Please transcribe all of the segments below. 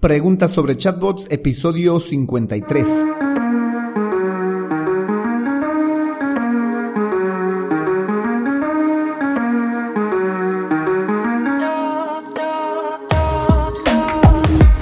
Preguntas sobre chatbots, episodio 53.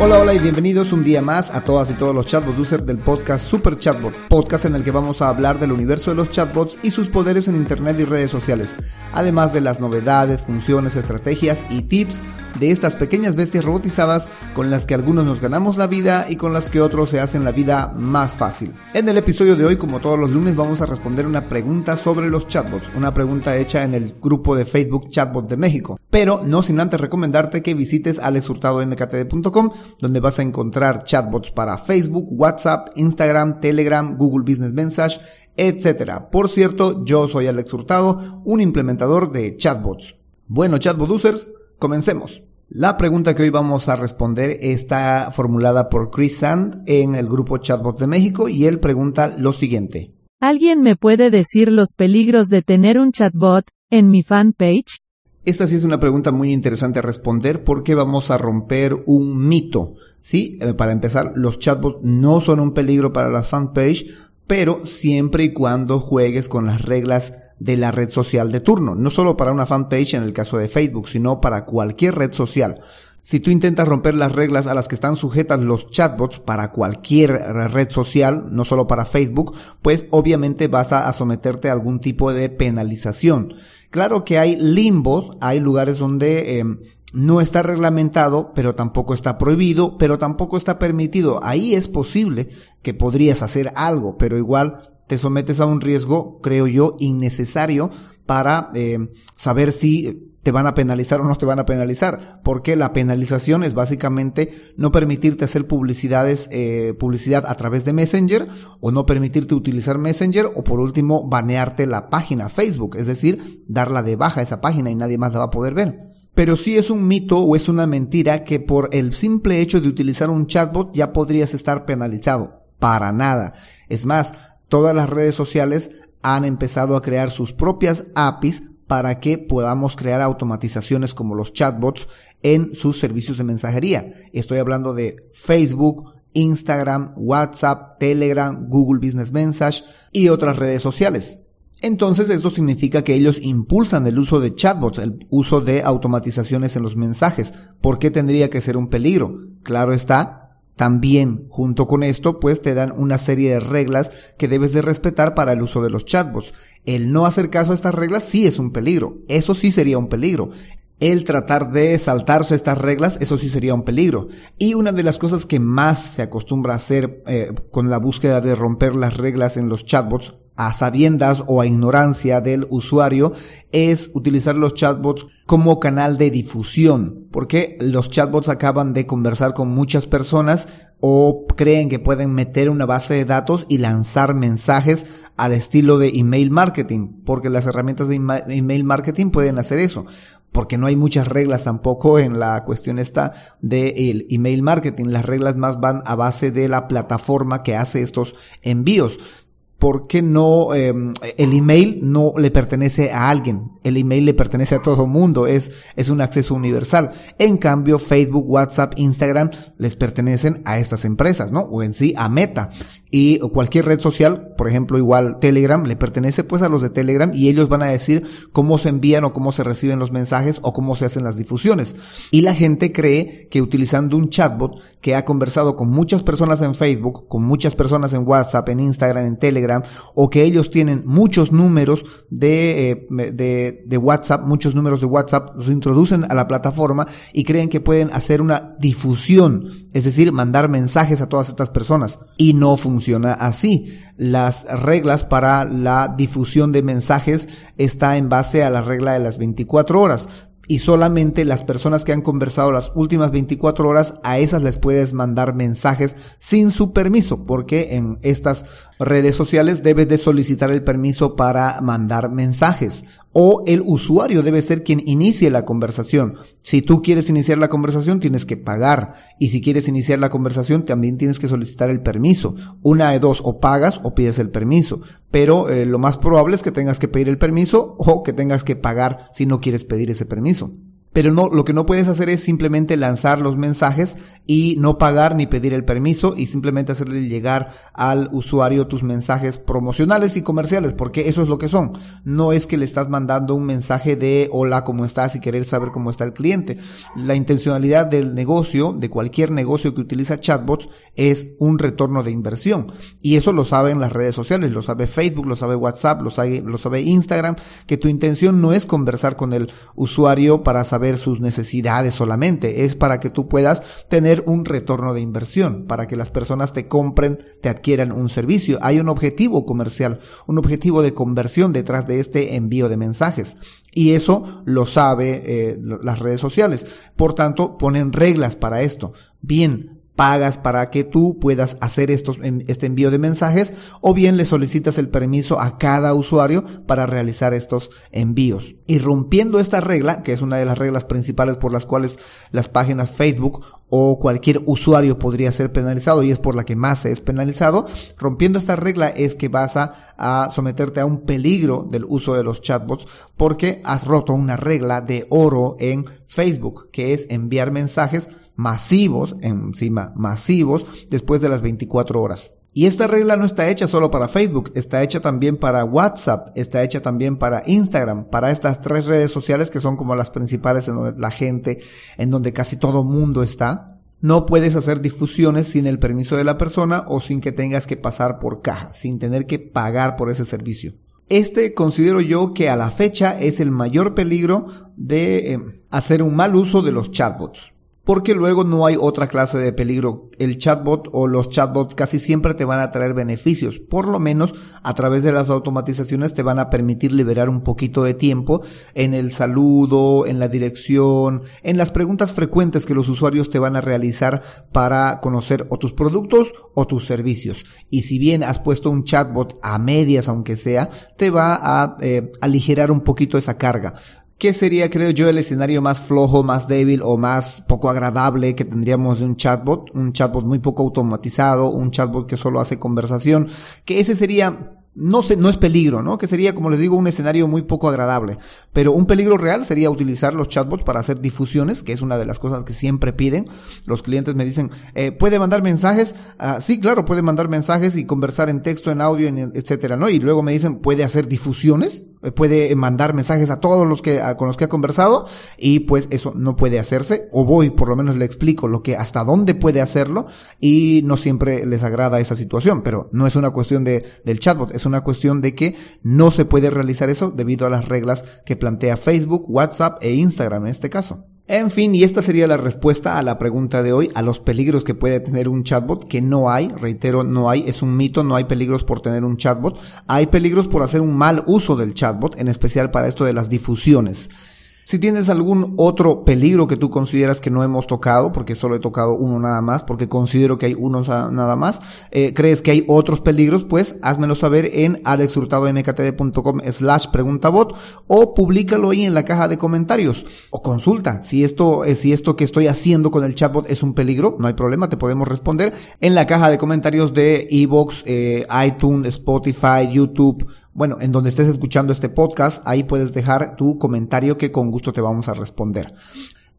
Hola, hola y bienvenidos un día más a todas y todos los chatbot users del podcast Super Chatbot, podcast en el que vamos a hablar del universo de los chatbots y sus poderes en internet y redes sociales, además de las novedades, funciones, estrategias y tips de estas pequeñas bestias robotizadas con las que algunos nos ganamos la vida y con las que otros se hacen la vida más fácil. En el episodio de hoy, como todos los lunes, vamos a responder una pregunta sobre los chatbots, una pregunta hecha en el grupo de Facebook Chatbot de México, pero no sin antes recomendarte que visites alexhurtadomktd.com donde vas a encontrar chatbots para Facebook, WhatsApp, Instagram, Telegram, Google Business Message, etc. Por cierto, yo soy Alex Hurtado, un implementador de chatbots. Bueno, chatbot users, comencemos. La pregunta que hoy vamos a responder está formulada por Chris Sand en el grupo Chatbot de México y él pregunta lo siguiente. ¿Alguien me puede decir los peligros de tener un chatbot en mi fanpage? Esta sí es una pregunta muy interesante a responder porque vamos a romper un mito. Sí, eh, para empezar, los chatbots no son un peligro para la fanpage, pero siempre y cuando juegues con las reglas de la red social de turno. No solo para una fanpage en el caso de Facebook, sino para cualquier red social. Si tú intentas romper las reglas a las que están sujetas los chatbots para cualquier red social, no solo para Facebook, pues obviamente vas a someterte a algún tipo de penalización. Claro que hay limbos, hay lugares donde em, no está reglamentado, pero tampoco está prohibido, pero tampoco está permitido. Ahí es posible que podrías hacer algo, pero igual te sometes a un riesgo, creo yo, innecesario para em, saber si te van a penalizar o no te van a penalizar, porque la penalización es básicamente no permitirte hacer publicidades, eh, publicidad a través de Messenger o no permitirte utilizar Messenger o por último banearte la página Facebook, es decir, darla de baja a esa página y nadie más la va a poder ver. Pero sí es un mito o es una mentira que por el simple hecho de utilizar un chatbot ya podrías estar penalizado. Para nada. Es más, todas las redes sociales han empezado a crear sus propias APIs para que podamos crear automatizaciones como los chatbots en sus servicios de mensajería. Estoy hablando de Facebook, Instagram, WhatsApp, Telegram, Google Business Message y otras redes sociales. Entonces esto significa que ellos impulsan el uso de chatbots, el uso de automatizaciones en los mensajes. ¿Por qué tendría que ser un peligro? Claro está, también, junto con esto, pues te dan una serie de reglas que debes de respetar para el uso de los chatbots. El no hacer caso a estas reglas sí es un peligro. Eso sí sería un peligro. El tratar de saltarse estas reglas, eso sí sería un peligro. Y una de las cosas que más se acostumbra a hacer eh, con la búsqueda de romper las reglas en los chatbots a sabiendas o a ignorancia del usuario es utilizar los chatbots como canal de difusión, porque los chatbots acaban de conversar con muchas personas o creen que pueden meter una base de datos y lanzar mensajes al estilo de email marketing, porque las herramientas de email marketing pueden hacer eso, porque no hay muchas reglas tampoco en la cuestión esta del email marketing, las reglas más van a base de la plataforma que hace estos envíos porque no em, el email no le pertenece a alguien, el email le pertenece a todo el mundo, es, es un acceso universal. En cambio, Facebook, WhatsApp, Instagram les pertenecen a estas empresas, ¿no? O en sí a Meta. Y cualquier red social, por ejemplo, igual Telegram, le pertenece pues a los de Telegram y ellos van a decir cómo se envían o cómo se reciben los mensajes o cómo se hacen las difusiones. Y la gente cree que utilizando un chatbot que ha conversado con muchas personas en Facebook, con muchas personas en WhatsApp, en Instagram, en Telegram, o que ellos tienen muchos números de, eh, de, de WhatsApp, muchos números de WhatsApp, los introducen a la plataforma y creen que pueden hacer una difusión, es decir, mandar mensajes a todas estas personas. Y no funciona así. Las reglas para la difusión de mensajes está en base a la regla de las 24 horas y solamente las personas que han conversado las últimas 24 horas, a esas les puedes mandar mensajes sin su permiso, porque en estas redes sociales debes de solicitar el permiso para mandar mensajes o el usuario debe ser quien inicie la conversación. Si tú quieres iniciar la conversación tienes que pagar y si quieres iniciar la conversación también tienes que solicitar el permiso. Una de dos, o pagas o pides el permiso, pero eh, lo más probable es que tengas que pedir el permiso o que tengas que pagar si no quieres pedir ese permiso. Pero no, lo que no puedes hacer es simplemente lanzar los mensajes y no pagar ni pedir el permiso y simplemente hacerle llegar al usuario tus mensajes promocionales y comerciales, porque eso es lo que son. No es que le estás mandando un mensaje de hola, ¿cómo estás? y querer saber cómo está el cliente. La intencionalidad del negocio, de cualquier negocio que utiliza chatbots, es un retorno de inversión. Y eso lo saben las redes sociales, lo sabe Facebook, lo sabe WhatsApp, lo sabe, lo sabe Instagram, que tu intención no es conversar con el usuario para saber sus necesidades solamente, es para que tú puedas tener un retorno de inversión, para que las personas te compren, te adquieran un servicio. Hay un objetivo comercial, un objetivo de conversión detrás de este envío de mensajes. Y eso lo sabe eh, las redes sociales. Por tanto, ponen reglas para esto. Bien, pagas para que tú puedas hacer estos, este envío de mensajes o bien le solicitas el permiso a cada usuario para realizar estos envíos. Y rompiendo esta regla, que es una de las reglas principales por las cuales las páginas Facebook o cualquier usuario podría ser penalizado y es por la que más se es penalizado, rompiendo esta regla es que vas a, a someterte a un peligro del uso de los chatbots porque has roto una regla de oro en Facebook, que es enviar mensajes masivos, encima masivos, después de las 24 horas. Y esta regla no está hecha solo para Facebook, está hecha también para WhatsApp, está hecha también para Instagram, para estas tres redes sociales que son como las principales en donde la gente, en donde casi todo mundo está. No puedes hacer difusiones sin el permiso de la persona o sin que tengas que pasar por caja, sin tener que pagar por ese servicio. Este considero yo que a la fecha es el mayor peligro de eh, hacer un mal uso de los chatbots porque luego no hay otra clase de peligro. El chatbot o los chatbots casi siempre te van a traer beneficios, por lo menos a través de las automatizaciones te van a permitir liberar un poquito de tiempo en el saludo, en la dirección, en las preguntas frecuentes que los usuarios te van a realizar para conocer o tus productos o tus servicios. Y si bien has puesto un chatbot a medias, aunque sea, te va a eh, aligerar un poquito esa carga. ¿Qué sería, creo yo, el escenario más flojo, más débil o más poco agradable que tendríamos de un chatbot? Un chatbot muy poco automatizado, un chatbot que solo hace conversación, que ese sería no, se, no es peligro, ¿no? Que sería, como les digo, un escenario muy poco agradable. Pero un peligro real sería utilizar los chatbots para hacer difusiones, que es una de las cosas que siempre piden. Los clientes me dicen, eh, ¿puede mandar mensajes? Ah, sí, claro, puede mandar mensajes y conversar en texto, en audio, en, etcétera, ¿no? Y luego me dicen, ¿puede hacer difusiones? Eh, puede mandar mensajes a todos los que, con los que ha conversado y pues eso no puede hacerse. O voy, por lo menos le explico lo que, hasta dónde puede hacerlo y no siempre les agrada esa situación, pero no es una cuestión de, del chatbot, es una cuestión de que no se puede realizar eso debido a las reglas que plantea Facebook, WhatsApp e Instagram en este caso. En fin, y esta sería la respuesta a la pregunta de hoy, a los peligros que puede tener un chatbot, que no hay, reitero, no hay, es un mito, no hay peligros por tener un chatbot, hay peligros por hacer un mal uso del chatbot, en especial para esto de las difusiones. Si tienes algún otro peligro que tú consideras que no hemos tocado, porque solo he tocado uno nada más, porque considero que hay uno nada más, eh, crees que hay otros peligros, pues házmelo saber en alexhurtadomktd.com slash preguntabot o públicalo ahí en la caja de comentarios. O consulta si esto, eh, si esto que estoy haciendo con el chatbot es un peligro, no hay problema, te podemos responder en la caja de comentarios de Evox, eh, iTunes, Spotify, YouTube, bueno, en donde estés escuchando este podcast, ahí puedes dejar tu comentario que con gusto te vamos a responder.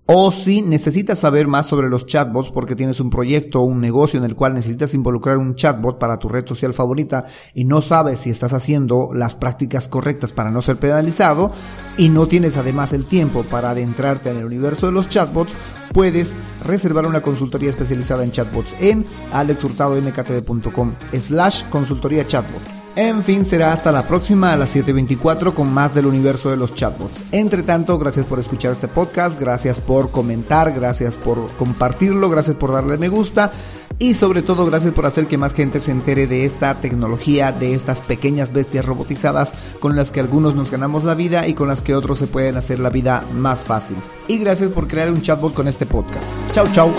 O si necesitas saber más sobre los chatbots porque tienes un proyecto o un negocio en el cual necesitas involucrar un chatbot para tu red social favorita y no sabes si estás haciendo las prácticas correctas para no ser penalizado y no tienes además el tiempo para adentrarte en el universo de los chatbots, puedes reservar una consultoría especializada en chatbots en alexhurtadomktd.com slash consultoría chatbot. En fin, será hasta la próxima a las 7.24 con más del universo de los chatbots. Entre tanto, gracias por escuchar este podcast, gracias por comentar, gracias por compartirlo, gracias por darle me gusta y sobre todo gracias por hacer que más gente se entere de esta tecnología, de estas pequeñas bestias robotizadas con las que algunos nos ganamos la vida y con las que otros se pueden hacer la vida más fácil. Y gracias por crear un chatbot con este podcast. Chau, chau.